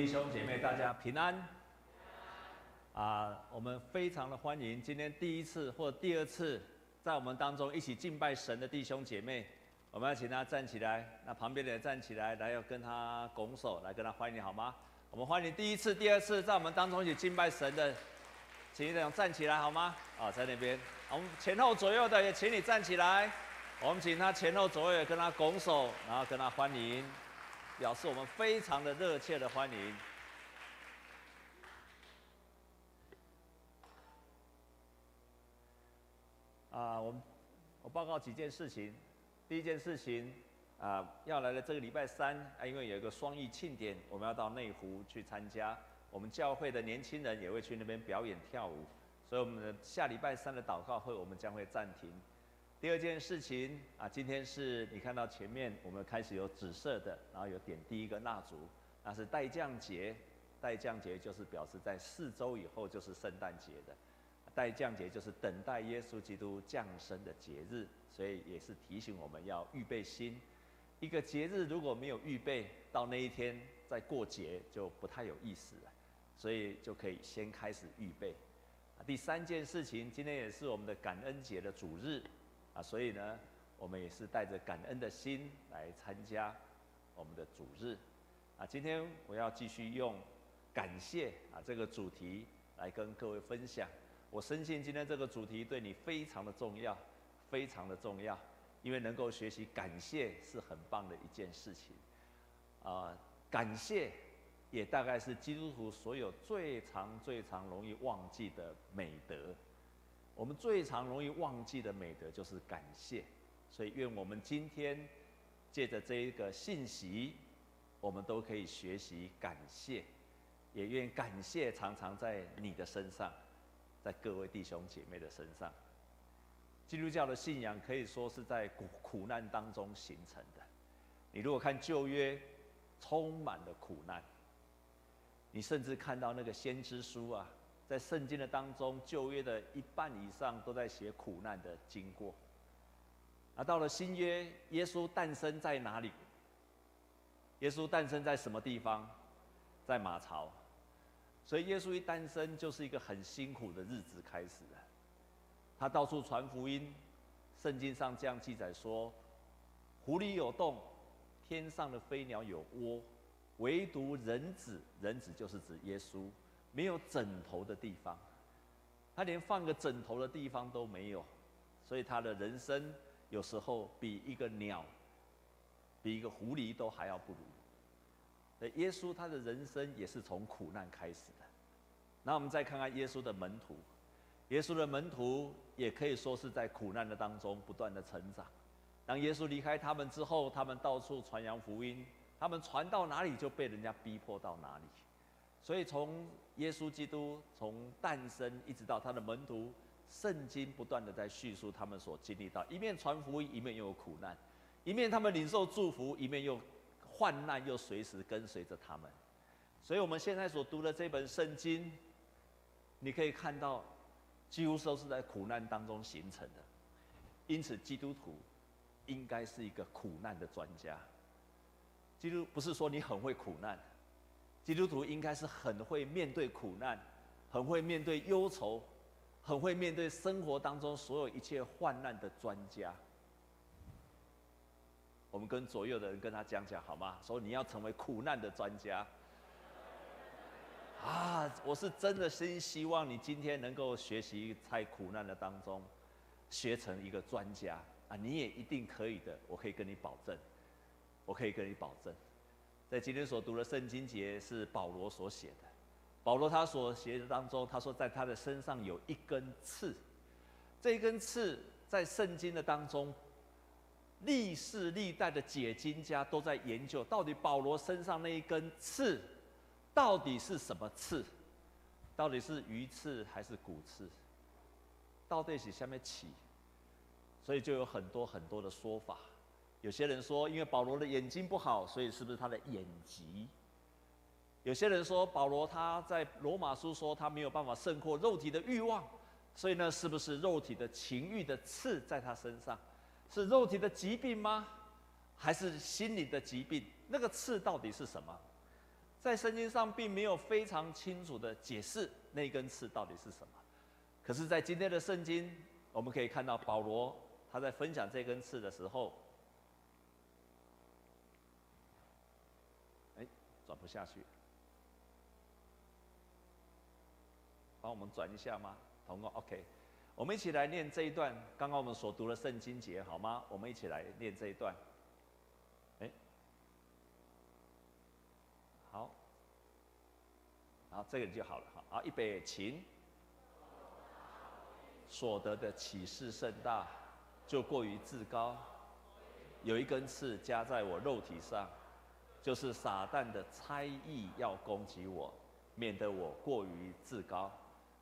弟兄姐妹，大家平安。啊，我们非常的欢迎今天第一次或第二次在我们当中一起敬拜神的弟兄姐妹，我们要请他站起来，那旁边的人站起来，来要跟他拱手，来跟他欢迎，好吗？我们欢迎第一次、第二次在我们当中一起敬拜神的，请你俩站起来好吗？啊，在那边，我们前后左右的也请你站起来，我们请他前后左右也跟他拱手，然后跟他欢迎。表示我们非常的热切的欢迎。啊，我们我报告几件事情。第一件事情啊，要来的这个礼拜三啊，因为有一个双翼庆典，我们要到内湖去参加。我们教会的年轻人也会去那边表演跳舞，所以我们的下礼拜三的祷告会，我们将会暂停。第二件事情啊，今天是你看到前面我们开始有紫色的，然后有点第一个蜡烛，那是待降节。待降节就是表示在四周以后就是圣诞节的，待降节就是等待耶稣基督降生的节日，所以也是提醒我们要预备心。一个节日如果没有预备，到那一天再过节就不太有意思了，所以就可以先开始预备。第三件事情，今天也是我们的感恩节的主日。啊，所以呢，我们也是带着感恩的心来参加我们的主日。啊，今天我要继续用感谢啊这个主题来跟各位分享。我深信今天这个主题对你非常的重要，非常的重要，因为能够学习感谢是很棒的一件事情。啊，感谢也大概是基督徒所有最常、最常容易忘记的美德。我们最常容易忘记的美德就是感谢，所以愿我们今天借着这一个信息，我们都可以学习感谢，也愿感谢常常在你的身上，在各位弟兄姐妹的身上。基督教的信仰可以说是在苦苦难当中形成的。你如果看旧约，充满了苦难，你甚至看到那个先知书啊。在圣经的当中，旧约的一半以上都在写苦难的经过。而到了新约，耶稣诞生在哪里？耶稣诞生在什么地方？在马槽。所以耶稣一诞生，就是一个很辛苦的日子开始了。他到处传福音。圣经上这样记载说：湖里有洞，天上的飞鸟有窝，唯独人子，人子就是指耶稣。没有枕头的地方，他连放个枕头的地方都没有，所以他的人生有时候比一个鸟，比一个狐狸都还要不如。那耶稣他的人生也是从苦难开始的。那我们再看看耶稣的门徒，耶稣的门徒也可以说是在苦难的当中不断的成长。当耶稣离开他们之后，他们到处传扬福音，他们传到哪里就被人家逼迫到哪里。所以从耶稣基督从诞生一直到他的门徒，圣经不断的在叙述他们所经历到，一面传福音，一面又有苦难，一面他们领受祝福，一面又患难又随时跟随着他们。所以我们现在所读的这本圣经，你可以看到，几乎都是在苦难当中形成的。因此，基督徒应该是一个苦难的专家。基督不是说你很会苦难。基督徒应该是很会面对苦难，很会面对忧愁，很会面对生活当中所有一切患难的专家。我们跟左右的人跟他讲讲好吗？说你要成为苦难的专家。啊，我是真的心希望你今天能够学习在苦难的当中，学成一个专家啊！你也一定可以的，我可以跟你保证，我可以跟你保证。在今天所读的圣经节是保罗所写的。保罗他所写的当中，他说在他的身上有一根刺。这一根刺在圣经的当中，历世历代的解经家都在研究，到底保罗身上那一根刺到底是什么刺？到底是鱼刺还是骨刺？到底是下面起？所以就有很多很多的说法。有些人说，因为保罗的眼睛不好，所以是不是他的眼疾？有些人说，保罗他在罗马书说他没有办法胜过肉体的欲望，所以呢，是不是肉体的情欲的刺在他身上？是肉体的疾病吗？还是心理的疾病？那个刺到底是什么？在圣经上并没有非常清楚的解释那根刺到底是什么。可是，在今天的圣经，我们可以看到保罗他在分享这根刺的时候，哎，转不下去，帮我们转一下吗？同工，OK，我们一起来念这一段刚刚我们所读的圣经节，好吗？我们一起来念这一段。哎，好，好，这个就好了，好，好，预备，请。所得的启示甚大，就过于自高。有一根刺加在我肉体上，就是撒旦的猜疑要攻击我，免得我过于自高。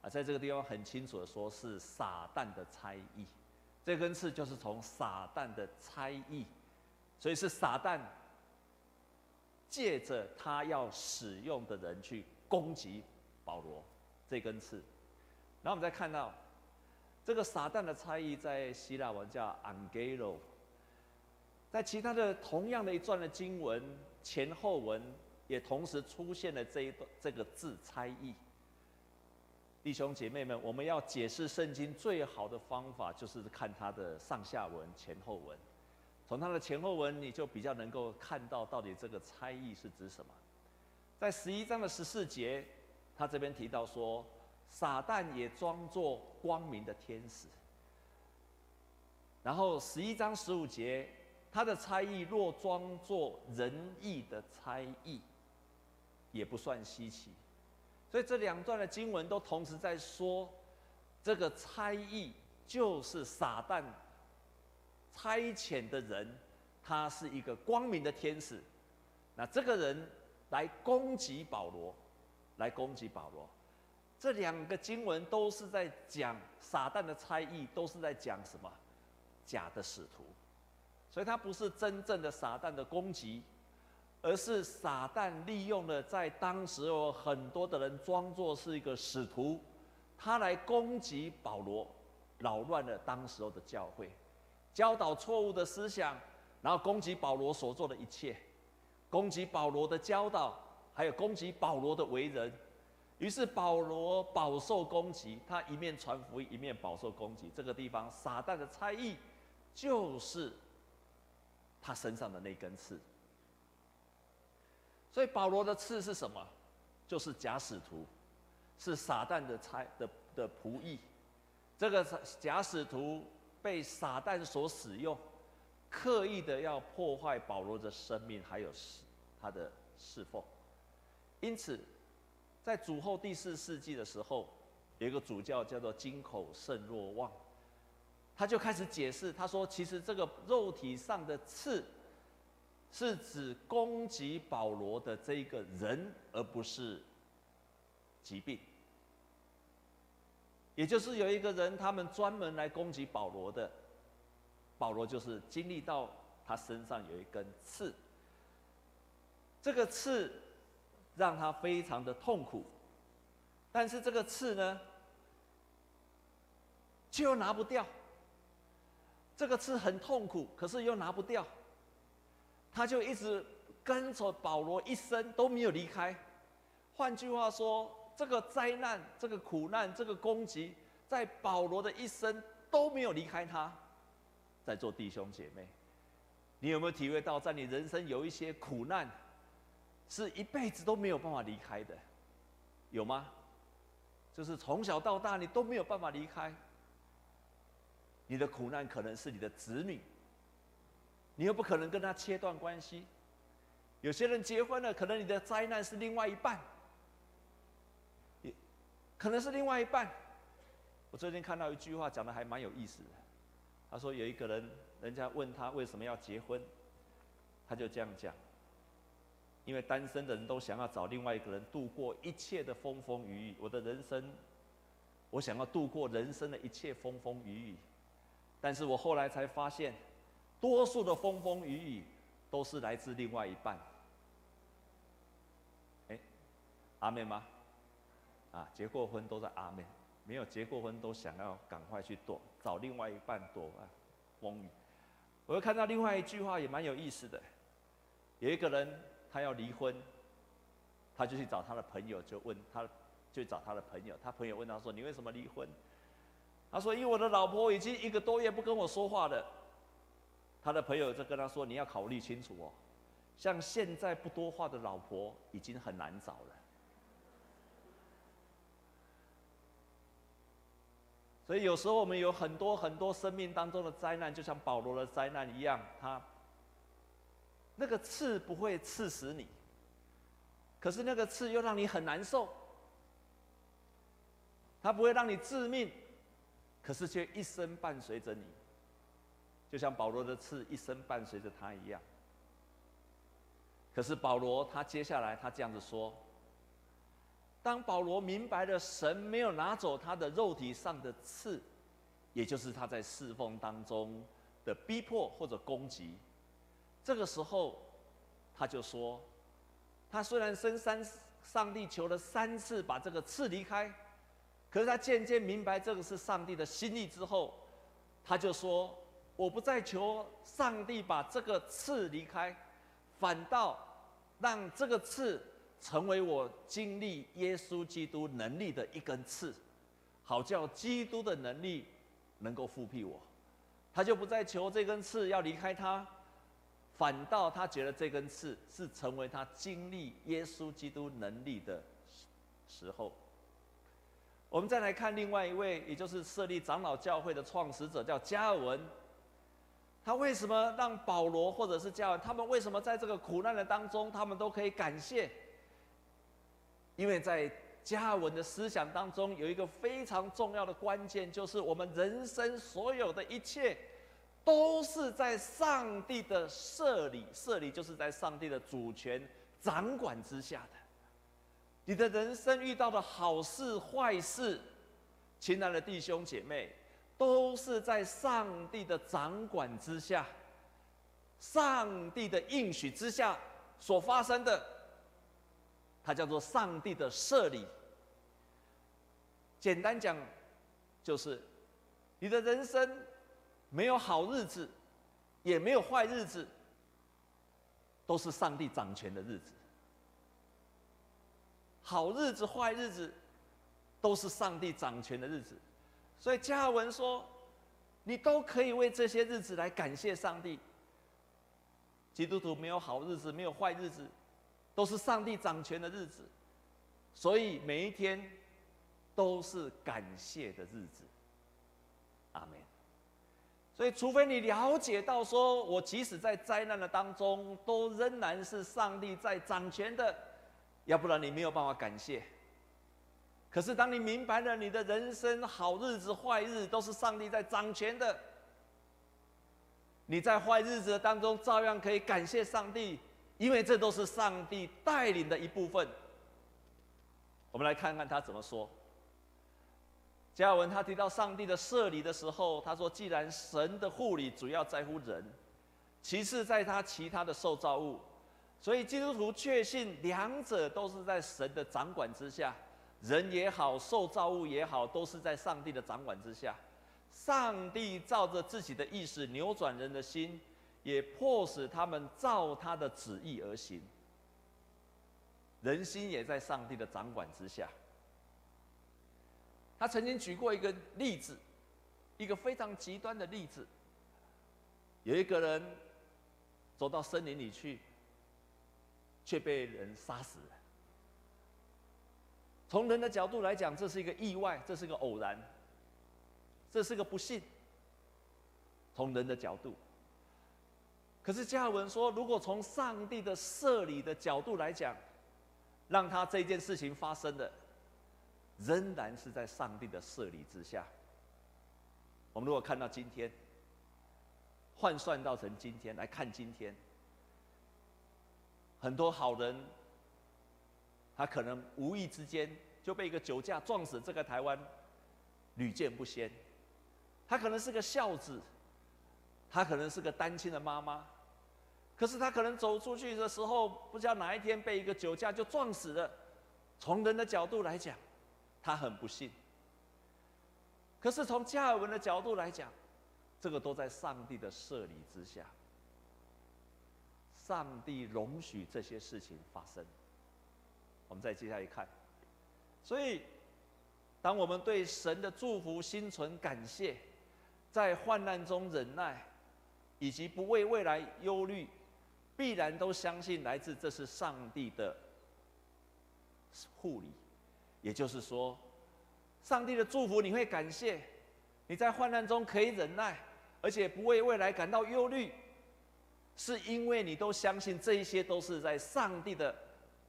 啊，在这个地方很清楚的说，是撒旦的猜疑。这根刺就是从撒旦的猜疑，所以是撒旦借着他要使用的人去攻击保罗这根刺。然后我们再看到。这个撒旦的猜疑在希腊文叫 angelo，在其他的同样的一段的经文前后文也同时出现了这一段这个字猜疑。弟兄姐妹们，我们要解释圣经最好的方法就是看它的上下文前后文，从它的前后文你就比较能够看到到底这个猜疑是指什么。在十一章的十四节，他这边提到说。撒旦也装作光明的天使，然后十一章十五节，他的猜疑若装作仁义的猜疑，也不算稀奇。所以这两段的经文都同时在说，这个猜疑就是撒旦差遣的人，他是一个光明的天使。那这个人来攻击保罗，来攻击保罗。这两个经文都是在讲撒旦的猜疑，都是在讲什么？假的使徒，所以他不是真正的撒旦的攻击，而是撒旦利用了在当时有很多的人装作是一个使徒，他来攻击保罗，扰乱了当时候的教会，教导错误的思想，然后攻击保罗所做的一切，攻击保罗的教导，还有攻击保罗的为人。于是保罗饱受攻击，他一面传福音，一面饱受攻击。这个地方撒旦的猜疑，就是他身上的那根刺。所以保罗的刺是什么？就是假使徒，是撒旦的猜的的仆役。这个假使徒被撒旦所使用，刻意的要破坏保罗的生命，还有他的侍奉。因此。在主后第四世纪的时候，有一个主教叫做金口圣若望，他就开始解释，他说：“其实这个肉体上的刺，是指攻击保罗的这一个人，而不是疾病。也就是有一个人，他们专门来攻击保罗的，保罗就是经历到他身上有一根刺，这个刺。”让他非常的痛苦，但是这个刺呢，却又拿不掉。这个刺很痛苦，可是又拿不掉，他就一直跟着保罗一生都没有离开。换句话说，这个灾难、这个苦难、这个攻击，在保罗的一生都没有离开他。在座弟兄姐妹，你有没有体会到，在你人生有一些苦难？是一辈子都没有办法离开的，有吗？就是从小到大你都没有办法离开。你的苦难可能是你的子女，你又不可能跟他切断关系。有些人结婚了，可能你的灾难是另外一半，也可能是另外一半。我最近看到一句话讲得还蛮有意思的，他说有一个人，人家问他为什么要结婚，他就这样讲。因为单身的人都想要找另外一个人度过一切的风风雨雨。我的人生，我想要度过人生的一切风风雨雨。但是我后来才发现，多数的风风雨雨都是来自另外一半。哎，阿妹吗？啊，结过婚都在阿妹，没有结过婚都想要赶快去躲，找另外一半躲啊风雨。我又看到另外一句话也蛮有意思的，有一个人。他要离婚，他就去找他的朋友，就问他，就找他的朋友。他朋友问他说：“你为什么离婚？”他说：“因为我的老婆已经一个多月不跟我说话了。”他的朋友就跟他说：“你要考虑清楚哦，像现在不多话的老婆已经很难找了。”所以有时候我们有很多很多生命当中的灾难，就像保罗的灾难一样，他那个刺不会刺死你，可是那个刺又让你很难受。它不会让你致命，可是却一生伴随着你。就像保罗的刺一生伴随着他一样。可是保罗他接下来他这样子说：当保罗明白了神没有拿走他的肉体上的刺，也就是他在侍奉当中的逼迫或者攻击，这个时候他就说：他虽然深山上帝求了三次把这个刺离开，可是他渐渐明白这个是上帝的心意之后，他就说。我不再求上帝把这个刺离开，反倒让这个刺成为我经历耶稣基督能力的一根刺，好叫基督的能力能够复辟我。他就不再求这根刺要离开他，反倒他觉得这根刺是成为他经历耶稣基督能力的时候。我们再来看另外一位，也就是设立长老教会的创始者，叫加文。他为什么让保罗或者是加文，他们为什么在这个苦难的当中，他们都可以感谢？因为在加文的思想当中，有一个非常重要的关键，就是我们人生所有的一切，都是在上帝的设立，设立就是在上帝的主权掌管之下的。你的人生遇到的好事坏事，亲爱的弟兄姐妹。都是在上帝的掌管之下，上帝的应许之下所发生的，它叫做上帝的设立。简单讲，就是你的人生没有好日子，也没有坏日子，都是上帝掌权的日子。好日子、坏日子，都是上帝掌权的日子。所以加尔文说：“你都可以为这些日子来感谢上帝。基督徒没有好日子，没有坏日子，都是上帝掌权的日子。所以每一天都是感谢的日子。”阿门。所以，除非你了解到说，我即使在灾难的当中，都仍然是上帝在掌权的，要不然你没有办法感谢。可是，当你明白了你的人生好日子、坏日都是上帝在掌权的，你在坏日子当中照样可以感谢上帝，因为这都是上帝带领的一部分。我们来看看他怎么说。加尔文他提到上帝的设立的时候，他说：“既然神的护理主要在乎人，其次在他其他的受造物，所以基督徒确信两者都是在神的掌管之下。”人也好，受造物也好，都是在上帝的掌管之下。上帝照着自己的意思扭转人的心，也迫使他们照他的旨意而行。人心也在上帝的掌管之下。他曾经举过一个例子，一个非常极端的例子。有一个人走到森林里去，却被人杀死了。从人的角度来讲，这是一个意外，这是个偶然，这是个不幸。从人的角度，可是加文说，如果从上帝的设立的角度来讲，让他这件事情发生的，仍然是在上帝的设立之下。我们如果看到今天，换算到成今天来看今天，很多好人。他可能无意之间就被一个酒驾撞死，这个台湾屡见不鲜。他可能是个孝子，他可能是个单亲的妈妈，可是他可能走出去的时候，不知道哪一天被一个酒驾就撞死了。从人的角度来讲，他很不幸。可是从加尔文的角度来讲，这个都在上帝的设立之下，上帝容许这些事情发生。我们再接下来看。所以，当我们对神的祝福心存感谢，在患难中忍耐，以及不为未来忧虑，必然都相信来自这是上帝的护理。也就是说，上帝的祝福你会感谢，你在患难中可以忍耐，而且不为未来感到忧虑，是因为你都相信这一些都是在上帝的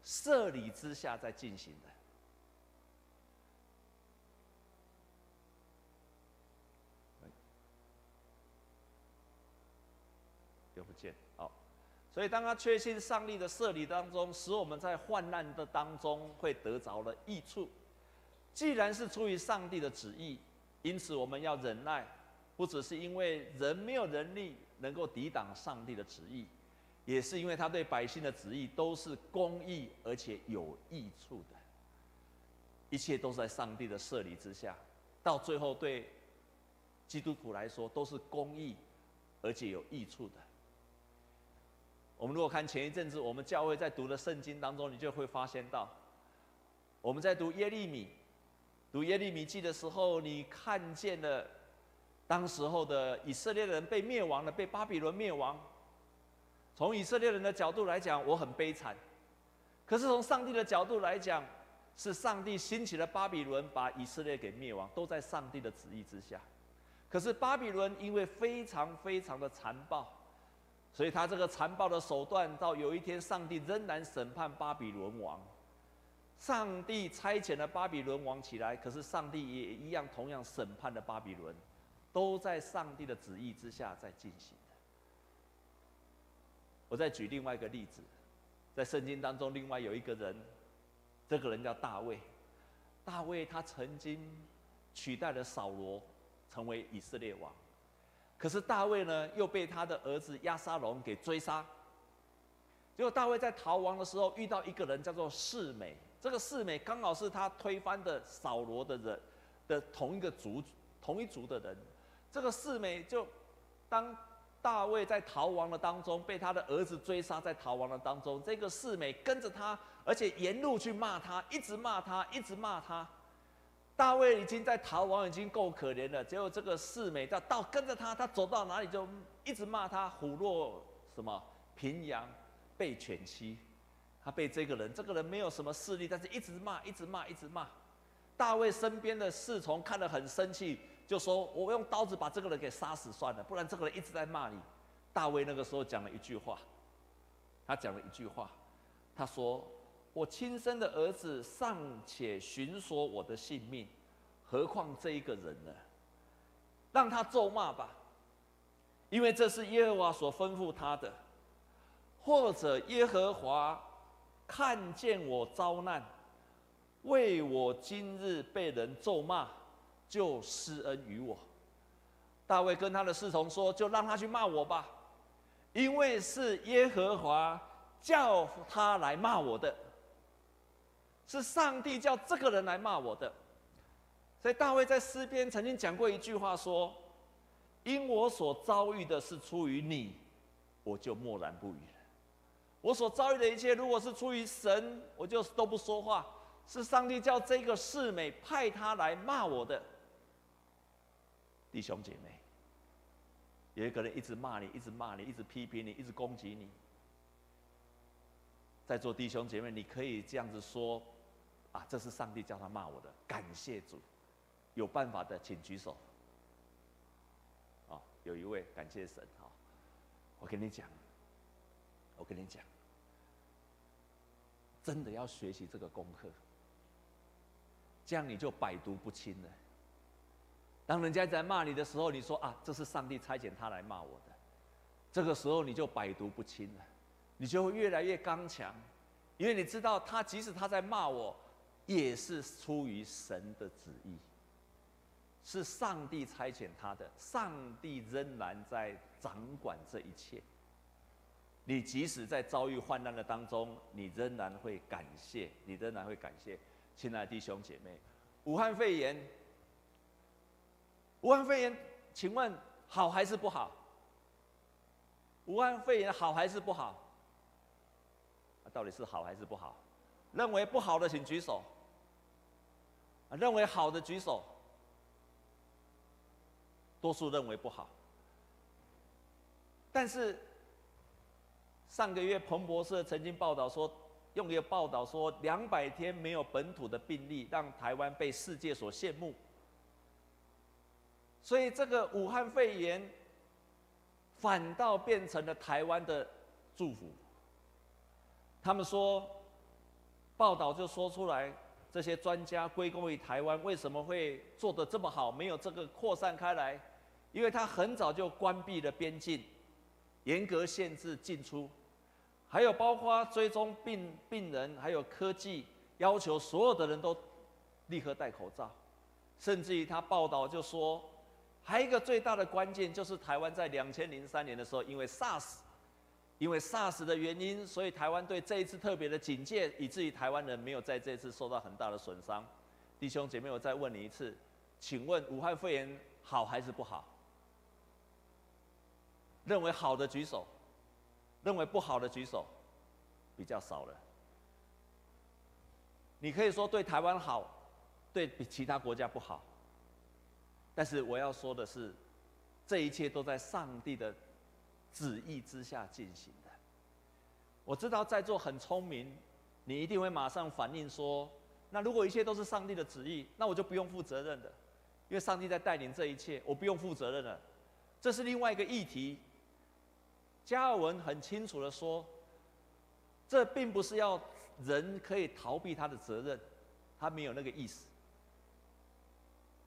设立之下在进行的。又不见，好，所以当他确信上帝的设立当中，使我们在患难的当中会得着了益处。既然是出于上帝的旨意，因此我们要忍耐，不只是因为人没有能力能够抵挡上帝的旨意，也是因为他对百姓的旨意都是公义而且有益处的。一切都是在上帝的设立之下，到最后对基督徒来说都是公义而且有益处的。我们如果看前一阵子我们教会在读的圣经当中，你就会发现到我们在读耶利米。读耶利米记的时候，你看见了当时候的以色列人被灭亡了，被巴比伦灭亡。从以色列人的角度来讲，我很悲惨；可是从上帝的角度来讲，是上帝兴起了巴比伦，把以色列给灭亡，都在上帝的旨意之下。可是巴比伦因为非常非常的残暴，所以他这个残暴的手段，到有一天，上帝仍然审判巴比伦王。上帝差遣了巴比伦王起来，可是上帝也一样同样审判了巴比伦，都在上帝的旨意之下在进行的。我再举另外一个例子，在圣经当中，另外有一个人，这个人叫大卫。大卫他曾经取代了扫罗，成为以色列王，可是大卫呢，又被他的儿子亚沙龙给追杀。结果大卫在逃亡的时候，遇到一个人叫做示美。这个示美刚好是他推翻的扫罗的人的同一个族，同一族的人。这个示美就当大卫在逃亡的当中，被他的儿子追杀，在逃亡的当中，这个示美跟着他，而且沿路去骂他，一直骂他，一直骂他。大卫已经在逃亡，已经够可怜了。结果这个示美到到跟着他，他走到哪里就一直骂他，虎落什么平阳被犬欺。他被这个人，这个人没有什么势力，但是一直骂，一直骂，一直骂。大卫身边的侍从看了很生气，就说：“我用刀子把这个人给杀死算了，不然这个人一直在骂你。”大卫那个时候讲了一句话，他讲了一句话，他说：“我亲生的儿子尚且寻索我的性命，何况这一个人呢？让他咒骂吧，因为这是耶和华所吩咐他的，或者耶和华。”看见我遭难，为我今日被人咒骂，就施恩于我。大卫跟他的侍从说：“就让他去骂我吧，因为是耶和华叫他来骂我的，是上帝叫这个人来骂我的。”所以大卫在诗篇曾经讲过一句话说：“因我所遭遇的是出于你，我就默然不语。”我所遭遇的一切，如果是出于神，我就都不说话。是上帝叫这个示每派他来骂我的弟兄姐妹。有一个人一直骂你，一直骂你，一直批评你，一直攻击你。在座弟兄姐妹，你可以这样子说：啊，这是上帝叫他骂我的，感谢主。有办法的，请举手。啊，有一位感谢神啊，我跟你讲。我跟你讲，真的要学习这个功课，这样你就百毒不侵了。当人家在骂你的时候，你说啊，这是上帝差遣他来骂我的，这个时候你就百毒不侵了，你就会越来越刚强，因为你知道他即使他在骂我，也是出于神的旨意，是上帝差遣他的，上帝仍然在掌管这一切。你即使在遭遇患难的当中，你仍然会感谢，你仍然会感谢，亲爱的弟兄姐妹。武汉肺炎，武汉肺炎，请问好还是不好？武汉肺炎好还是不好？到底是好还是不好？认为不好的请举手。认为好的举手。多数认为不好。但是上个月彭博社曾经报道说，用一个报道说，两百天没有本土的病例，让台湾被世界所羡慕。所以这个武汉肺炎反倒变成了台湾的祝福。他们说，报道就说出来，这些专家归功于台湾为什么会做得这么好，没有这个扩散开来，因为他很早就关闭了边境。严格限制进出，还有包括追踪病病人，还有科技要求所有的人都立刻戴口罩，甚至于他报道就说，还有一个最大的关键就是台湾在两千零三年的时候，因为 SARS，因为 SARS 的原因，所以台湾对这一次特别的警戒，以至于台湾人没有在这一次受到很大的损伤。弟兄姐妹，我再问你一次，请问武汉肺炎好还是不好？认为好的举手，认为不好的举手，比较少了。你可以说对台湾好，对比其他国家不好。但是我要说的是，这一切都在上帝的旨意之下进行的。我知道在座很聪明，你一定会马上反应说：那如果一切都是上帝的旨意，那我就不用负责任的，因为上帝在带领这一切，我不用负责任了。这是另外一个议题。加尔文很清楚的说，这并不是要人可以逃避他的责任，他没有那个意思。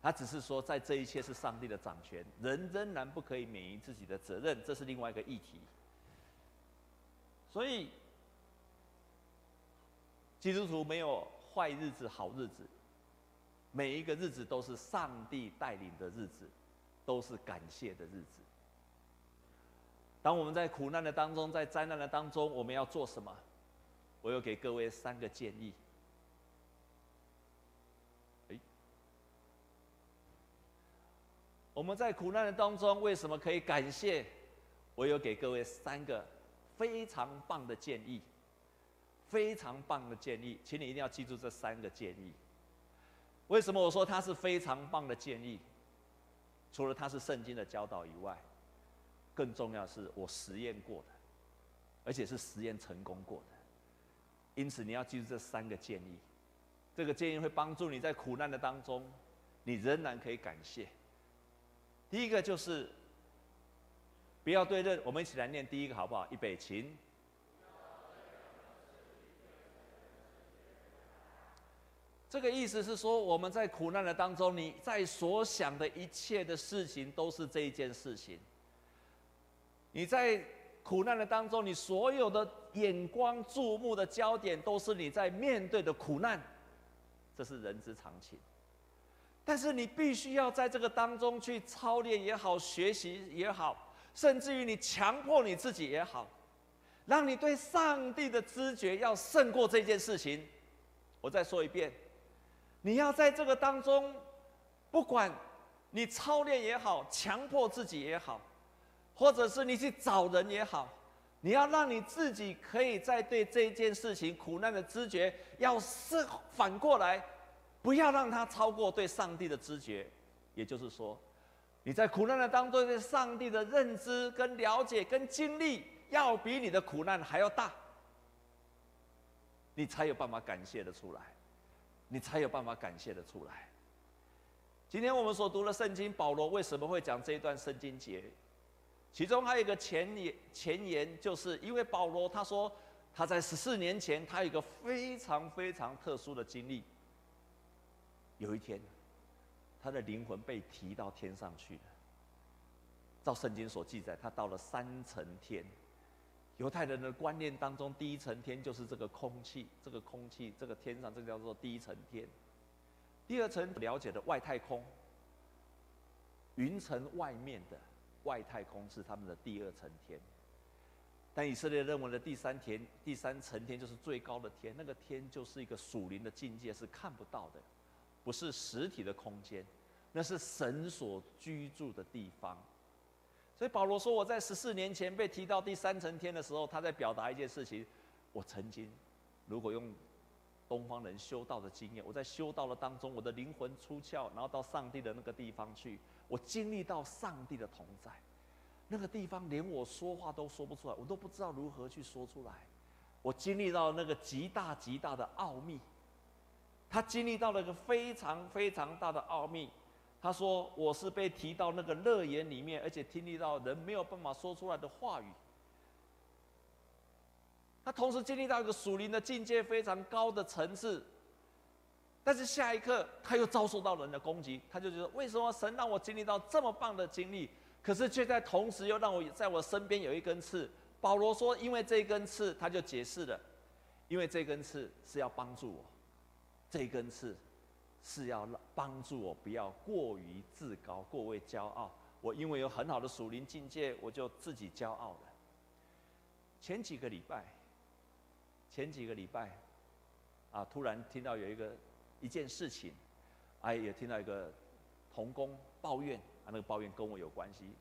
他只是说，在这一切是上帝的掌权，人仍然不可以免于自己的责任，这是另外一个议题。所以，基督徒没有坏日子、好日子，每一个日子都是上帝带领的日子，都是感谢的日子。当我们在苦难的当中，在灾难的当中，我们要做什么？我有给各位三个建议。我们在苦难的当中，为什么可以感谢？我有给各位三个非常棒的建议，非常棒的建议，请你一定要记住这三个建议。为什么我说它是非常棒的建议？除了它是圣经的教导以外。更重要是，我实验过的，而且是实验成功过的。因此，你要记住这三个建议。这个建议会帮助你在苦难的当中，你仍然可以感谢。第一个就是，不要对任，我们一起来念第一个好不好？预备，请。这个意思是说，我们在苦难的当中，你在所想的一切的事情，都是这一件事情。你在苦难的当中，你所有的眼光注目的焦点都是你在面对的苦难，这是人之常情。但是你必须要在这个当中去操练也好，学习也好，甚至于你强迫你自己也好，让你对上帝的知觉要胜过这件事情。我再说一遍，你要在这个当中，不管你操练也好，强迫自己也好。或者是你去找人也好，你要让你自己可以在对这件事情苦难的知觉，要是反过来，不要让它超过对上帝的知觉。也就是说，你在苦难的当中对上帝的认知跟了解跟经历，要比你的苦难还要大，你才有办法感谢得出来，你才有办法感谢得出来。今天我们所读的圣经，保罗为什么会讲这一段圣经节？其中还有一个前言，前言就是因为保罗他说他在十四年前，他有一个非常非常特殊的经历。有一天，他的灵魂被提到天上去了。照圣经所记载，他到了三层天。犹太人的观念当中，第一层天就是这个空气，这个空气，这个天上，这个叫做第一层天。第二层了解的外太空，云层外面的。外太空是他们的第二层天，但以色列认为的第三天、第三层天就是最高的天，那个天就是一个属灵的境界，是看不到的，不是实体的空间，那是神所居住的地方。所以保罗说，我在十四年前被提到第三层天的时候，他在表达一件事情：我曾经，如果用东方人修道的经验。我在修道的当中，我的灵魂出窍，然后到上帝的那个地方去，我经历到上帝的同在。那个地方连我说话都说不出来，我都不知道如何去说出来。我经历到那个极大极大的奥秘。他经历到了一个非常非常大的奥秘。他说：“我是被提到那个乐园里面，而且经历到人没有办法说出来的话语。”他同时经历到一个属灵的境界非常高的层次，但是下一刻他又遭受到人的攻击，他就觉得为什么神让我经历到这么棒的经历，可是却在同时又让我在我身边有一根刺。保罗说：“因为这根刺，他就解释了，因为这根刺是要帮助我。”这根刺是要帮助我不要过于自高、过为骄傲。我因为有很好的属灵境界，我就自己骄傲了。前几个礼拜，前几个礼拜，啊，突然听到有一个一件事情，哎，也听到一个同工抱怨，啊，那个抱怨跟我有关系。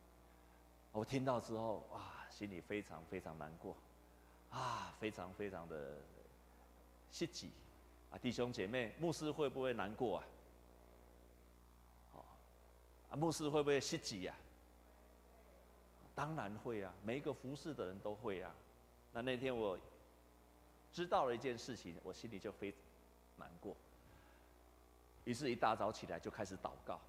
我听到之后，哇，心里非常非常难过，啊，非常非常的气急。啊，弟兄姐妹，牧师会不会难过啊？哦啊，牧师会不会心急呀？当然会啊，每一个服侍的人都会啊。那那天我知道了一件事情，我心里就非常难过。于是，一大早起来就开始祷告。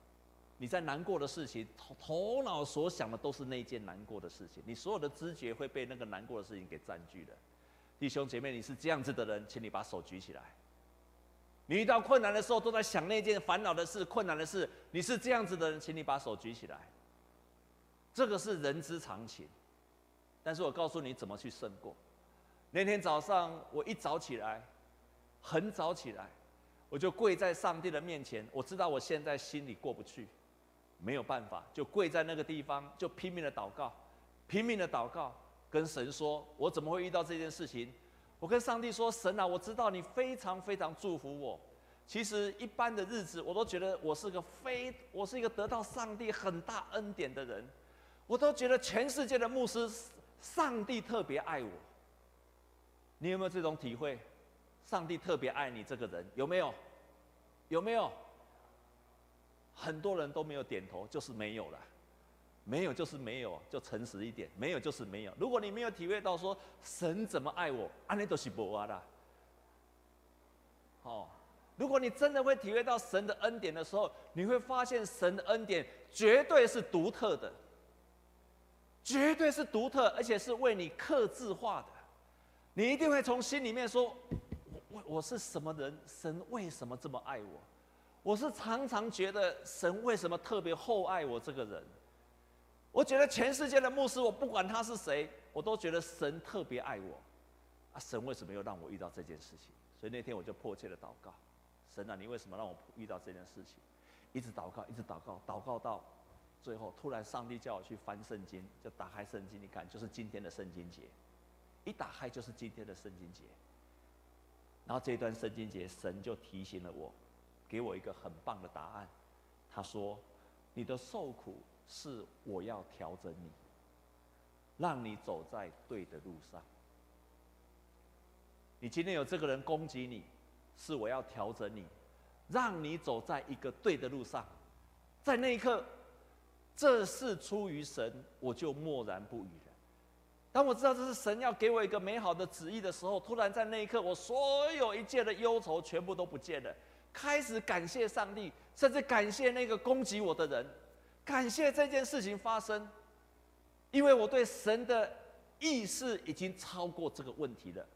你在难过的事情，头头脑所想的都是那件难过的事情，你所有的知觉会被那个难过的事情给占据了。弟兄姐妹，你是这样子的人，请你把手举起来。你遇到困难的时候，都在想那件烦恼的事、困难的事。你是这样子的人，请你把手举起来。这个是人之常情，但是我告诉你怎么去胜过。那天早上，我一早起来，很早起来，我就跪在上帝的面前。我知道我现在心里过不去，没有办法，就跪在那个地方，就拼命的祷告，拼命的祷告，跟神说：我怎么会遇到这件事情？我跟上帝说：“神啊，我知道你非常非常祝福我。其实一般的日子，我都觉得我是个非，我是一个得到上帝很大恩典的人。我都觉得全世界的牧师，上帝特别爱我。你有没有这种体会？上帝特别爱你这个人，有没有？有没有？很多人都没有点头，就是没有了。”没有就是没有，就诚实一点。没有就是没有。如果你没有体会到说神怎么爱我，安尼都是无啊啦。哦，如果你真的会体会到神的恩典的时候，你会发现神的恩典绝对是独特的，绝对是独特，而且是为你刻制化的。你一定会从心里面说：我我我是什么人？神为什么这么爱我？我是常常觉得神为什么特别厚爱我这个人？我觉得全世界的牧师，我不管他是谁，我都觉得神特别爱我。啊，神为什么又让我遇到这件事情？所以那天我就迫切的祷告：神啊，你为什么让我遇到这件事情？一直祷告，一直祷告，祷告到最后，突然上帝叫我去翻圣经，就打开圣经，你看，就是今天的圣经节。一打开就是今天的圣经节。然后这段圣经节，神就提醒了我，给我一个很棒的答案。他说：“你的受苦。”是我要调整你，让你走在对的路上。你今天有这个人攻击你，是我要调整你，让你走在一个对的路上。在那一刻，这是出于神，我就默然不语了。当我知道这是神要给我一个美好的旨意的时候，突然在那一刻，我所有一切的忧愁全部都不见了，开始感谢上帝，甚至感谢那个攻击我的人。感谢这件事情发生，因为我对神的意识已经超过这个问题了，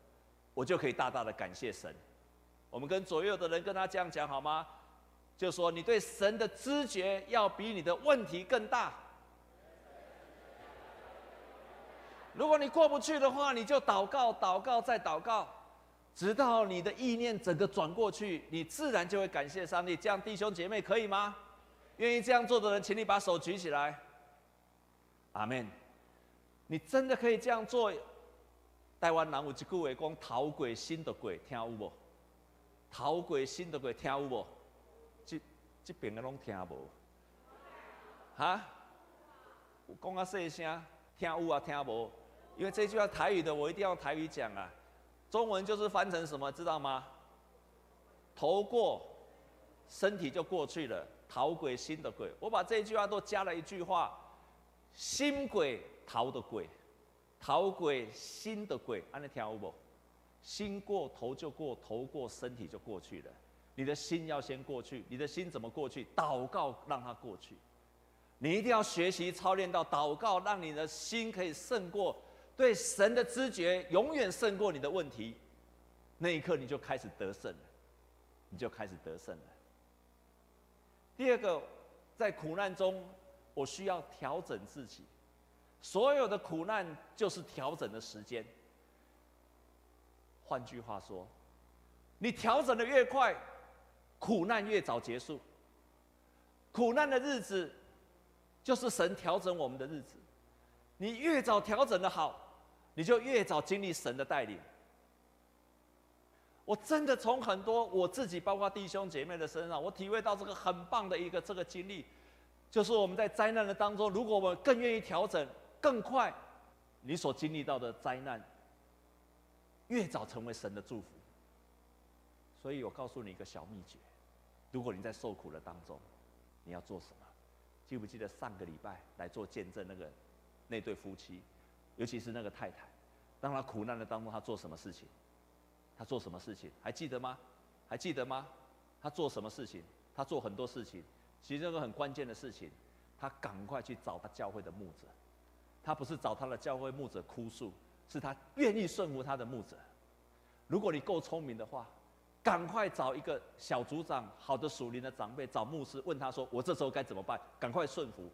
我就可以大大的感谢神。我们跟左右的人跟他这样讲好吗？就说你对神的知觉要比你的问题更大。如果你过不去的话，你就祷告、祷告再祷告，直到你的意念整个转过去，你自然就会感谢上帝。这样弟兄姐妹可以吗？愿意这样做的人，请你把手举起来。阿门。你真的可以这样做？台湾人有一句话讲：“头过身就过”，听有无？头过身就过，听有无？这这边的拢听无。哈？我讲啊细声，听有啊听无？因为这句话台语的，我一定要台语讲啊。中文就是翻成什么，知道吗？头过，身体就过去了。逃鬼，心的鬼。我把这句话都加了一句话：心鬼逃的鬼，逃鬼心的鬼。按你听有无？心过头就过，头过身体就过去了。你的心要先过去，你的心怎么过去？祷告让它过去。你一定要学习操练到祷告，让你的心可以胜过对神的知觉，永远胜过你的问题。那一刻你就开始得胜了，你就开始得胜了。第二个，在苦难中，我需要调整自己。所有的苦难就是调整的时间。换句话说，你调整的越快，苦难越早结束。苦难的日子，就是神调整我们的日子。你越早调整的好，你就越早经历神的带领。我真的从很多我自己，包括弟兄姐妹的身上，我体会到这个很棒的一个这个经历，就是我们在灾难的当中，如果我们更愿意调整，更快，你所经历到的灾难。越早成为神的祝福，所以我告诉你一个小秘诀：如果你在受苦的当中，你要做什么？记不记得上个礼拜来做见证那个那对夫妻，尤其是那个太太，当她苦难的当中，她做什么事情？他做什么事情？还记得吗？还记得吗？他做什么事情？他做很多事情，其实这个很关键的事情，他赶快去找他教会的牧者，他不是找他的教会牧者哭诉。是他愿意顺服他的牧者。如果你够聪明的话，赶快找一个小组长、好的属灵的长辈，找牧师问他说：“我这时候该怎么办？”赶快顺服，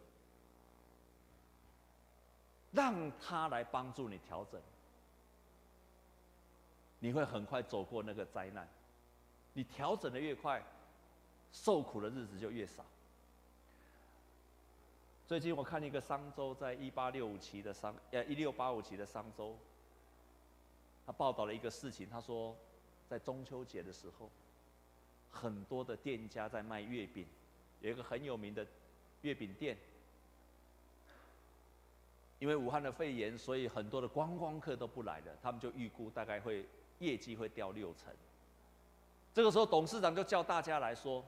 让他来帮助你调整。你会很快走过那个灾难。你调整的越快，受苦的日子就越少。最近我看一个商周，在一八六五期的商，呃一六八五期的商周，他报道了一个事情，他说，在中秋节的时候，很多的店家在卖月饼，有一个很有名的月饼店，因为武汉的肺炎，所以很多的观光客都不来了，他们就预估大概会业绩会掉六成。这个时候董事长就叫大家来说。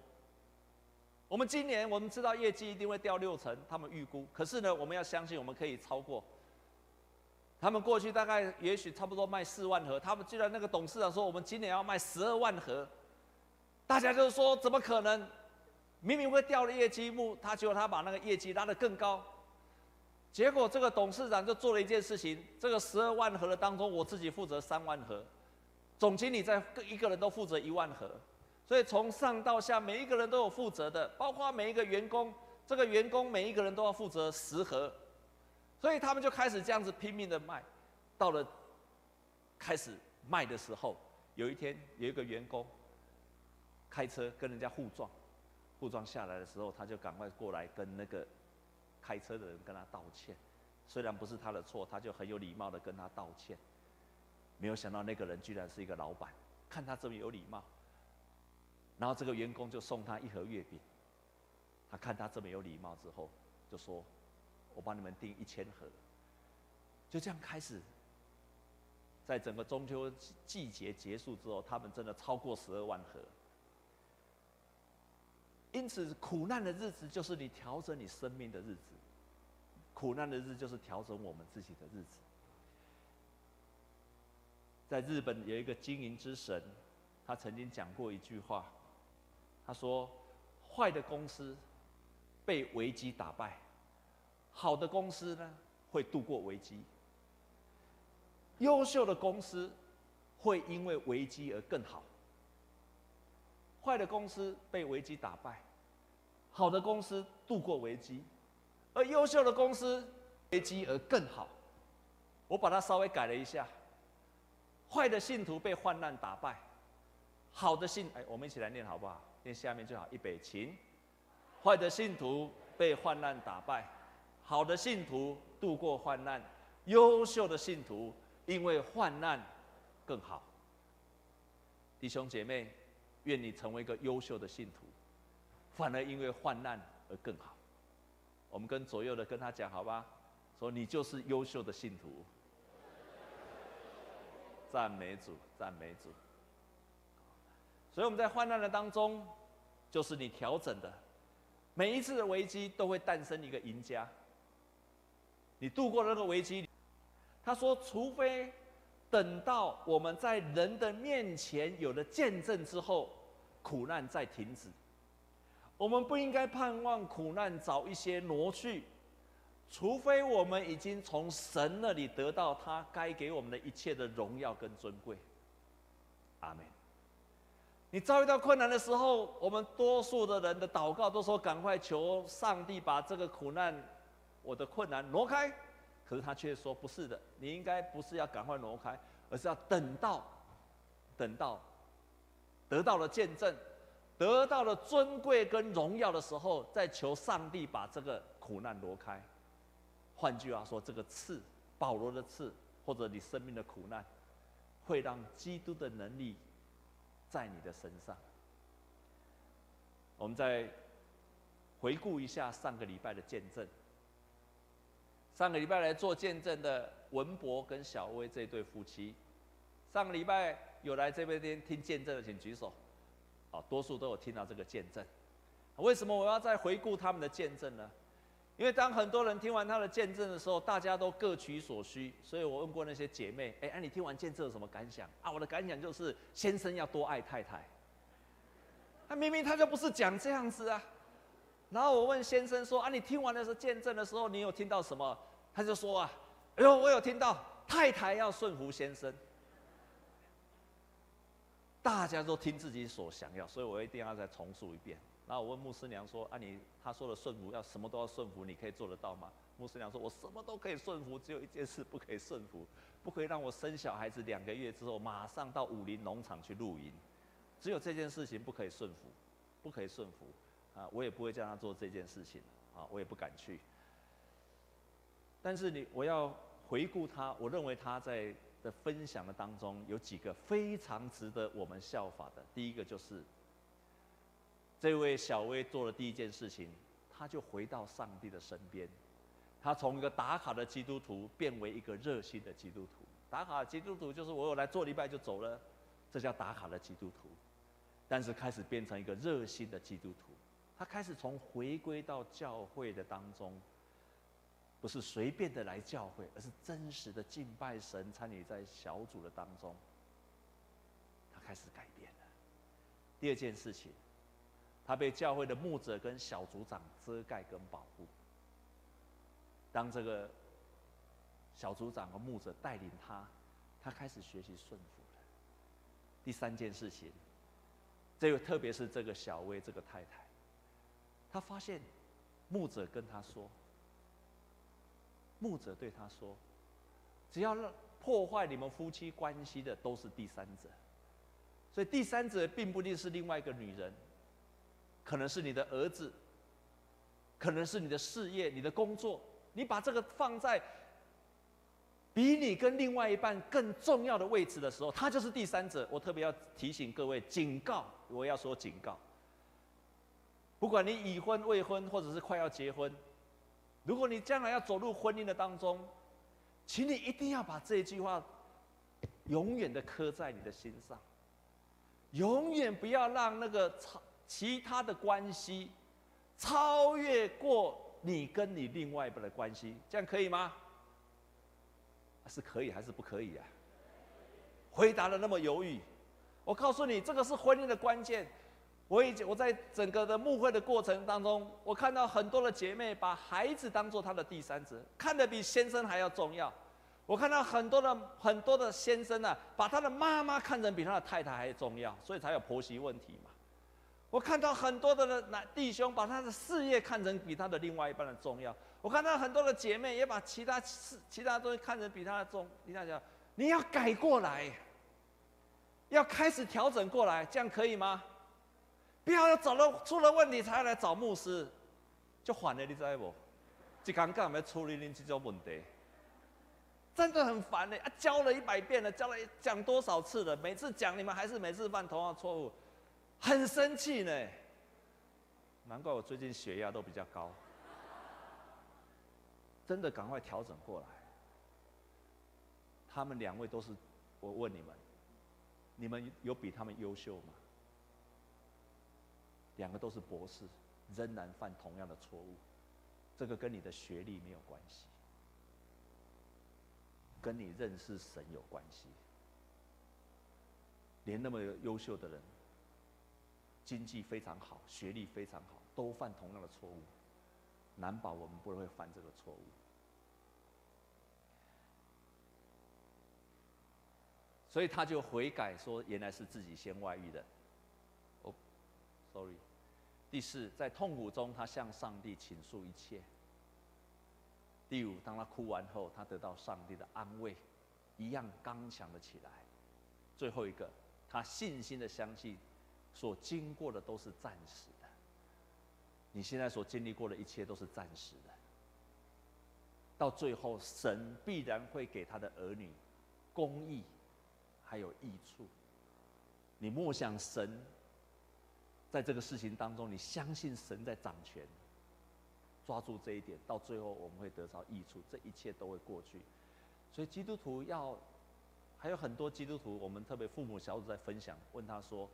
我们今年我们知道业绩一定会掉六成，他们预估。可是呢，我们要相信我们可以超过。他们过去大概也许差不多卖四万盒，他们既然那个董事长说我们今年要卖十二万盒，大家就说怎么可能？明明会掉的业绩目，他结果他把那个业绩拉得更高。结果这个董事长就做了一件事情，这个十二万盒的当中，我自己负责三万盒，总经理在各一个人都负责一万盒。所以从上到下，每一个人都有负责的，包括每一个员工。这个员工每一个人都要负责十盒，所以他们就开始这样子拼命的卖。到了开始卖的时候，有一天有一个员工开车跟人家互撞，互撞下来的时候，他就赶快过来跟那个开车的人跟他道歉。虽然不是他的错，他就很有礼貌的跟他道歉。没有想到那个人居然是一个老板，看他这么有礼貌。然后这个员工就送他一盒月饼，他看他这么有礼貌之后，就说：“我帮你们订一千盒。”就这样开始，在整个中秋季节结束之后，他们真的超过十二万盒。因此，苦难的日子就是你调整你生命的日子，苦难的日子就是调整我们自己的日子。在日本有一个经营之神，他曾经讲过一句话。他说：“坏的公司被危机打败，好的公司呢会度过危机。优秀的公司会因为危机而更好。坏的公司被危机打败，好的公司度过危机，而优秀的公司危机而更好。我把它稍微改了一下：坏的信徒被患难打败，好的信……哎，我们一起来念好不好？”念下面就好，预备起。坏的信徒被患难打败，好的信徒度过患难，优秀的信徒因为患难更好。弟兄姐妹，愿你成为一个优秀的信徒，反而因为患难而更好。我们跟左右的跟他讲好吧，说你就是优秀的信徒。赞美主，赞美主。所以我们在患难的当中，就是你调整的，每一次的危机都会诞生一个赢家。你度过了那个危机，他说，除非等到我们在人的面前有了见证之后，苦难再停止。我们不应该盼望苦难早一些挪去，除非我们已经从神那里得到他该给我们的一切的荣耀跟尊贵。阿门。你遭遇到困难的时候，我们多数的人的祷告都说：“赶快求上帝把这个苦难、我的困难挪开。”可是他却说：“不是的，你应该不是要赶快挪开，而是要等到，等到得到了见证，得到了尊贵跟荣耀的时候，再求上帝把这个苦难挪开。”换句话说，这个刺，保罗的刺，或者你生命的苦难，会让基督的能力。在你的身上。我们再回顾一下上个礼拜的见证。上个礼拜来做见证的文博跟小薇这对夫妻，上个礼拜有来这边听见证的，请举手。啊，多数都有听到这个见证。为什么我要再回顾他们的见证呢？因为当很多人听完他的见证的时候，大家都各取所需，所以我问过那些姐妹：“哎，啊，你听完见证有什么感想？”啊，我的感想就是先生要多爱太太。那明明他就不是讲这样子啊。然后我问先生说：“啊，你听完的时候见证的时候，你有听到什么？”他就说：“啊，哎呦，我有听到太太要顺服先生。”大家都听自己所想要，所以我一定要再重述一遍。然后我问牧师娘说：“啊你，他说的顺服要什么都要顺服，你可以做得到吗？”牧师娘说：“我什么都可以顺服，只有一件事不可以顺服，不可以让我生小孩子两个月之后马上到武林农场去露营，只有这件事情不可以顺服，不可以顺服啊！我也不会叫他做这件事情啊，我也不敢去。但是你，我要回顾他，我认为他在的分享的当中有几个非常值得我们效法的。第一个就是。”这位小薇做了第一件事情，他就回到上帝的身边。他从一个打卡的基督徒变为一个热心的基督徒。打卡基督徒就是我有来做礼拜就走了，这叫打卡的基督徒。但是开始变成一个热心的基督徒，他开始从回归到教会的当中，不是随便的来教会，而是真实的敬拜神，参与在小组的当中。他开始改变了。第二件事情。他被教会的牧者跟小组长遮盖跟保护。当这个小组长和牧者带领他，他开始学习顺服了。第三件事情，这个特别是这个小薇这个太太，她发现牧者跟她说，牧者对她说，只要让破坏你们夫妻关系的都是第三者，所以第三者并不一定是另外一个女人。可能是你的儿子，可能是你的事业、你的工作，你把这个放在比你跟另外一半更重要的位置的时候，他就是第三者。我特别要提醒各位，警告，我要说警告。不管你已婚、未婚，或者是快要结婚，如果你将来要走入婚姻的当中，请你一定要把这句话永远的刻在你的心上，永远不要让那个。其他的关系超越过你跟你另外一半的关系，这样可以吗？是可以还是不可以啊？回答的那么犹豫，我告诉你，这个是婚姻的关键。我已经我在整个的牧会的过程当中，我看到很多的姐妹把孩子当做她的第三者，看得比先生还要重要。我看到很多的很多的先生呢、啊，把他的妈妈看成比他的太太还重要，所以才有婆媳问题嘛。我看到很多的男弟兄把他的事业看成比他的另外一半的重要。我看到很多的姐妹也把其他事、其他东西看成比他的重。你想想，你要改过来，要开始调整过来，这样可以吗？不要要找了出了问题才来找牧师，就烦了，你知道不？这刚刚要处理你这种问题，真的很烦的啊！教了一百遍了，教了讲多少次了？每次讲你们还是每次犯同样错误。很生气呢，难怪我最近血压都比较高。真的赶快调整过来。他们两位都是，我问你们，你们有比他们优秀吗？两个都是博士，仍然犯同样的错误，这个跟你的学历没有关系，跟你认识神有关系。连那么优秀的人，经济非常好，学历非常好，都犯同样的错误，难保我们不会犯这个错误。所以他就悔改说，原来是自己先外遇的。哦，sorry。第四，在痛苦中，他向上帝倾诉一切。第五，当他哭完后，他得到上帝的安慰，一样刚强了起来。最后一个。他信心的相信，所经过的都是暂时的。你现在所经历过的一切都是暂时的。到最后，神必然会给他的儿女公义，还有益处。你莫想神在这个事情当中，你相信神在掌权，抓住这一点，到最后我们会得到益处，这一切都会过去。所以基督徒要。还有很多基督徒，我们特别父母小组在分享，问他说：“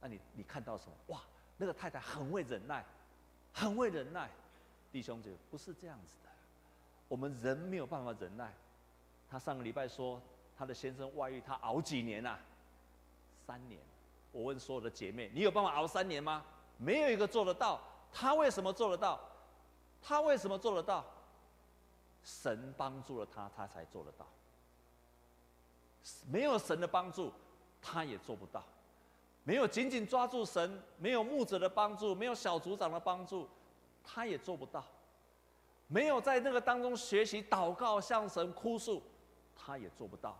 那你你看到什么？哇，那个太太很会忍耐，很会忍耐。”弟兄姐，不是这样子的，我们人没有办法忍耐。他上个礼拜说他的先生外遇，他熬几年啊？三年。我问所有的姐妹，你有办法熬三年吗？没有一个做得到。他为什么做得到？他为什么做得到？神帮助了他，他才做得到。没有神的帮助，他也做不到；没有紧紧抓住神，没有牧者的帮助，没有小组长的帮助，他也做不到；没有在那个当中学习祷告、向神哭诉，他也做不到。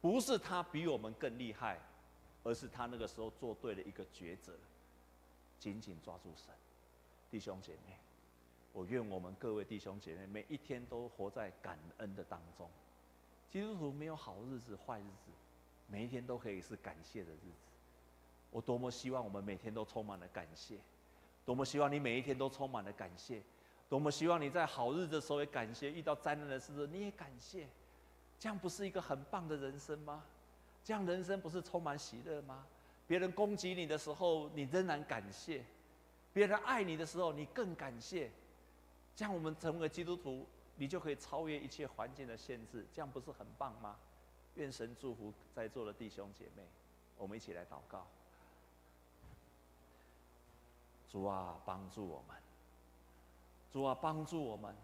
不是他比我们更厉害，而是他那个时候做对了一个抉择，紧紧抓住神。弟兄姐妹，我愿我们各位弟兄姐妹每一天都活在感恩的当中。基督徒没有好日子、坏日子，每一天都可以是感谢的日子。我多么希望我们每天都充满了感谢，多么希望你每一天都充满了感谢，多么希望你在好日子的时候也感谢，遇到灾难的时候你也感谢，这样不是一个很棒的人生吗？这样人生不是充满喜乐吗？别人攻击你的时候，你仍然感谢；别人爱你的时候，你更感谢。这样我们成为基督徒。你就可以超越一切环境的限制，这样不是很棒吗？愿神祝福在座的弟兄姐妹，我们一起来祷告。主啊，帮助我们！主啊，帮助我们！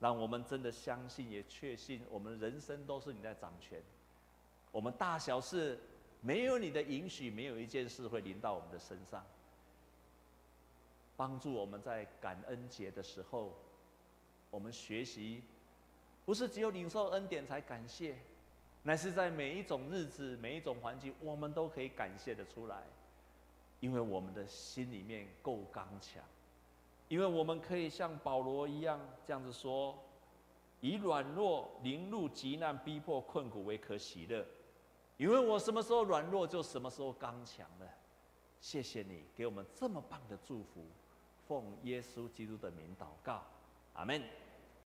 让我们真的相信，也确信，我们人生都是你在掌权。我们大小事，没有你的允许，没有一件事会临到我们的身上。帮助我们在感恩节的时候。我们学习，不是只有领受恩典才感谢，乃是在每一种日子、每一种环境，我们都可以感谢得出来，因为我们的心里面够刚强，因为我们可以像保罗一样这样子说：以软弱、凌辱、急难、逼迫、困苦为可喜乐，因为我什么时候软弱，就什么时候刚强了。谢谢你给我们这么棒的祝福，奉耶稣基督的名祷告，阿门。